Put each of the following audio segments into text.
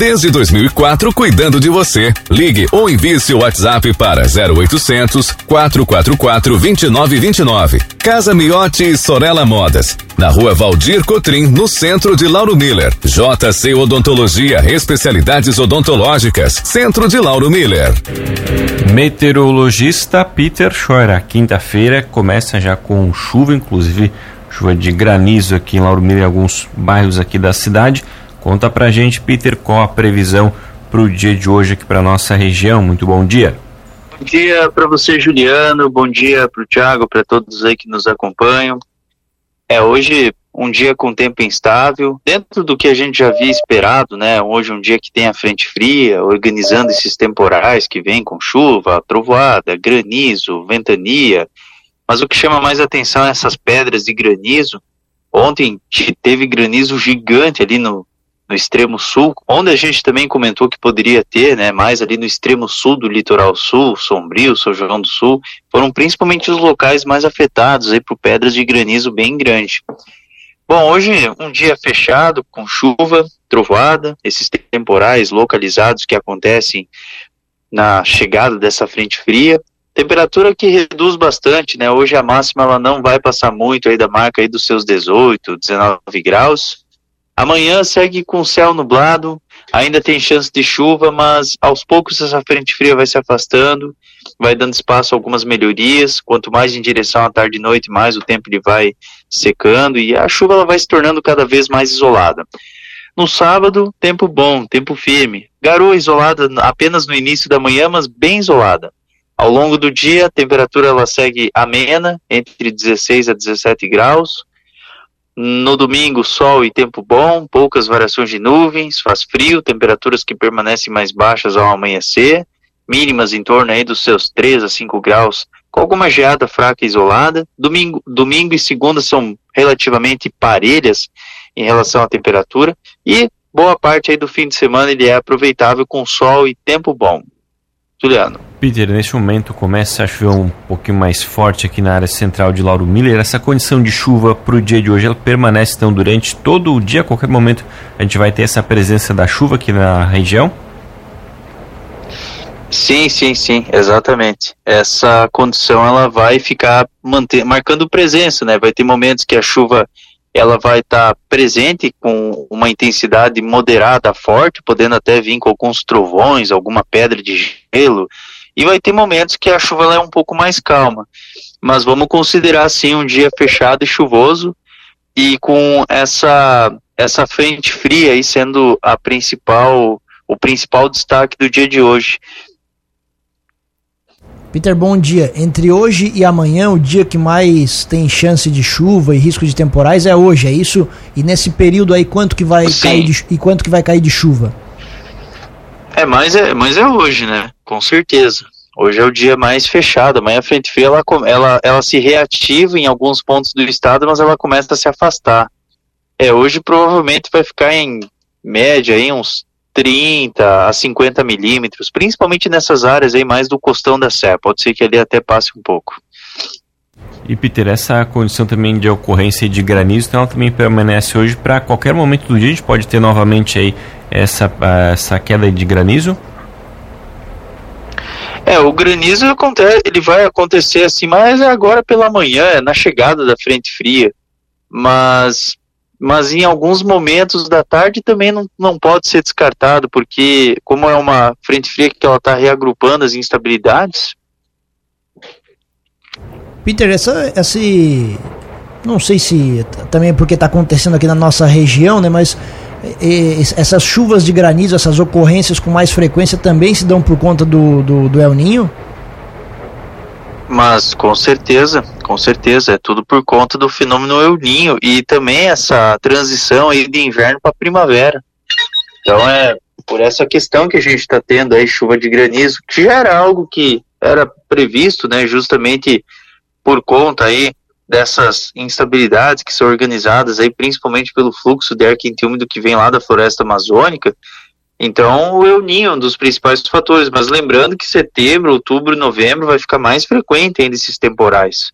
Desde 2004, cuidando de você. Ligue ou envie seu WhatsApp para 0800 444 2929. Casa Miotti e Sorella Modas. Na rua Valdir Cotrim, no centro de Lauro Miller. JC Odontologia, especialidades odontológicas. Centro de Lauro Miller. Meteorologista Peter Scheuer. Quinta-feira começa já com chuva, inclusive chuva de granizo aqui em Lauro Miller, em alguns bairros aqui da cidade. Conta pra gente, Peter, qual a previsão para o dia de hoje aqui para nossa região. Muito bom dia. Bom dia para você, Juliano. Bom dia para o Thiago, para todos aí que nos acompanham. É hoje um dia com tempo instável, dentro do que a gente já havia esperado, né? Hoje um dia que tem a frente fria, organizando esses temporais que vem com chuva, trovoada, granizo, ventania, mas o que chama mais atenção é essas pedras de granizo. Ontem teve granizo gigante ali no, no extremo sul, onde a gente também comentou que poderia ter, né, mais ali no extremo sul do litoral sul, Sombrio, São João do Sul, foram principalmente os locais mais afetados aí por pedras de granizo bem grande. Bom, hoje um dia fechado, com chuva, trovoada, esses temporais localizados que acontecem na chegada dessa frente fria, Temperatura que reduz bastante, né? Hoje a máxima ela não vai passar muito aí da marca aí dos seus 18, 19 graus. Amanhã segue com céu nublado, ainda tem chance de chuva, mas aos poucos essa frente fria vai se afastando, vai dando espaço a algumas melhorias. Quanto mais em direção à tarde e noite, mais o tempo ele vai secando e a chuva ela vai se tornando cada vez mais isolada. No sábado, tempo bom, tempo firme. Garoa isolada apenas no início da manhã, mas bem isolada. Ao longo do dia, a temperatura ela segue amena, entre 16 a 17 graus. No domingo, sol e tempo bom, poucas variações de nuvens, faz frio, temperaturas que permanecem mais baixas ao amanhecer, mínimas em torno aí dos seus 3 a 5 graus, com alguma geada fraca e isolada. Domingo, domingo e segunda são relativamente parelhas em relação à temperatura e boa parte aí do fim de semana ele é aproveitável com sol e tempo bom. Juliano. Peter, neste momento começa a chover um pouquinho mais forte aqui na área central de Lauro Miller. Essa condição de chuva para o dia de hoje, ela permanece então durante todo o dia, a qualquer momento a gente vai ter essa presença da chuva aqui na região? Sim, sim, sim, exatamente. Essa condição ela vai ficar manter, marcando presença, né? Vai ter momentos que a chuva ela vai estar tá presente com uma intensidade moderada forte, podendo até vir com alguns trovões, alguma pedra de gelo, e vai ter momentos que a chuva é um pouco mais calma. Mas vamos considerar assim um dia fechado e chuvoso e com essa essa frente fria aí sendo a principal o principal destaque do dia de hoje. Peter, bom dia. Entre hoje e amanhã, o dia que mais tem chance de chuva e risco de temporais é hoje, é isso? E nesse período aí, quanto que vai Sim. cair de, e quanto que vai cair de chuva? É, mas é, mas é hoje, né? Com certeza. Hoje é o dia mais fechado. Amanhã a frente fria ela, ela, ela se reativa em alguns pontos do estado, mas ela começa a se afastar. É, hoje provavelmente vai ficar em média aí uns 30 a 50 milímetros, principalmente nessas áreas aí mais do costão da serra. Pode ser que ali até passe um pouco. E Peter, essa condição também de ocorrência de granizo, então ela também permanece hoje para qualquer momento do dia. A gente pode ter novamente aí essa, essa queda de granizo? É, o granizo acontece, ele vai acontecer assim, mas é agora pela manhã, é na chegada da frente fria. Mas, mas em alguns momentos da tarde também não, não pode ser descartado, porque como é uma frente fria que ela está reagrupando as instabilidades. Peter, essa, esse, não sei se também é porque está acontecendo aqui na nossa região, né? Mas essas chuvas de granizo, essas ocorrências com mais frequência também se dão por conta do, do, do El Ninho? Mas com certeza, com certeza, é tudo por conta do fenômeno El Ninho e também essa transição aí de inverno para primavera. Então é por essa questão que a gente está tendo aí chuva de granizo, que já era algo que era previsto, né, justamente por conta aí dessas instabilidades que são organizadas aí principalmente pelo fluxo de ar quente úmido que vem lá da floresta amazônica. Então, o El Ninho é um dos principais fatores, mas lembrando que setembro, outubro, novembro vai ficar mais frequente ainda esses temporais.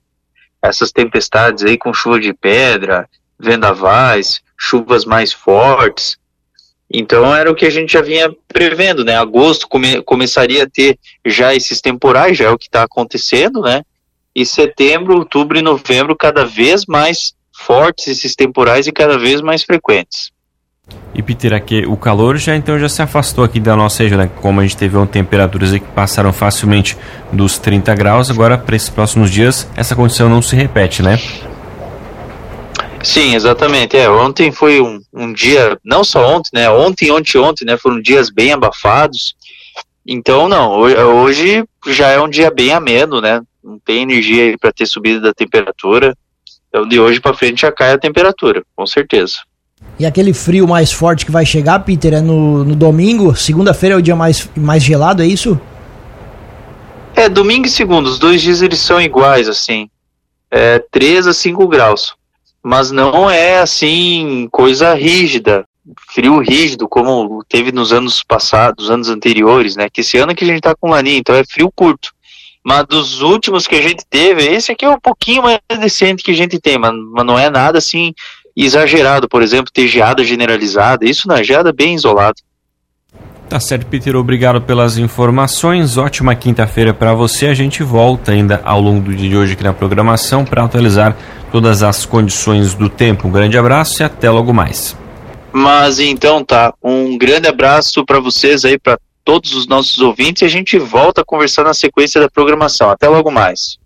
Essas tempestades aí com chuva de pedra, vendavais, chuvas mais fortes. Então era o que a gente já vinha prevendo, né? Agosto come começaria a ter já esses temporais, já é o que está acontecendo, né? E setembro, outubro e novembro cada vez mais fortes esses temporais e cada vez mais frequentes. E Peter, aqui, o calor já então já se afastou aqui da nossa região, né? Como a gente teve temperaturas que passaram facilmente dos 30 graus, agora para esses próximos dias essa condição não se repete, né? Sim, exatamente. É, ontem foi um, um dia, não só ontem, né? Ontem, ontem, ontem, né? Foram dias bem abafados. Então, não, hoje já é um dia bem ameno, né? Não tem energia para ter subida da temperatura. Então, de hoje para frente já cai a temperatura, com certeza. E aquele frio mais forte que vai chegar, Peter, é no, no domingo? Segunda-feira é o dia mais, mais gelado, é isso? É, domingo e segunda, os dois dias eles são iguais, assim. É 3 a 5 graus. Mas não é, assim, coisa rígida, frio rígido, como teve nos anos passados, anos anteriores, né? Que esse ano que a gente tá com laninha, então é frio curto. Mas dos últimos que a gente teve, esse aqui é um pouquinho mais decente que a gente tem, mas, mas não é nada assim exagerado, por exemplo, ter geada generalizada, isso na geada bem isolado. Tá certo, Peter, obrigado pelas informações. Ótima quinta-feira para você. A gente volta ainda ao longo do dia de hoje aqui na programação para atualizar todas as condições do tempo. Um grande abraço e até logo mais. Mas então tá, um grande abraço para vocês aí, para todos os nossos ouvintes e a gente volta a conversar na sequência da programação. Até logo mais.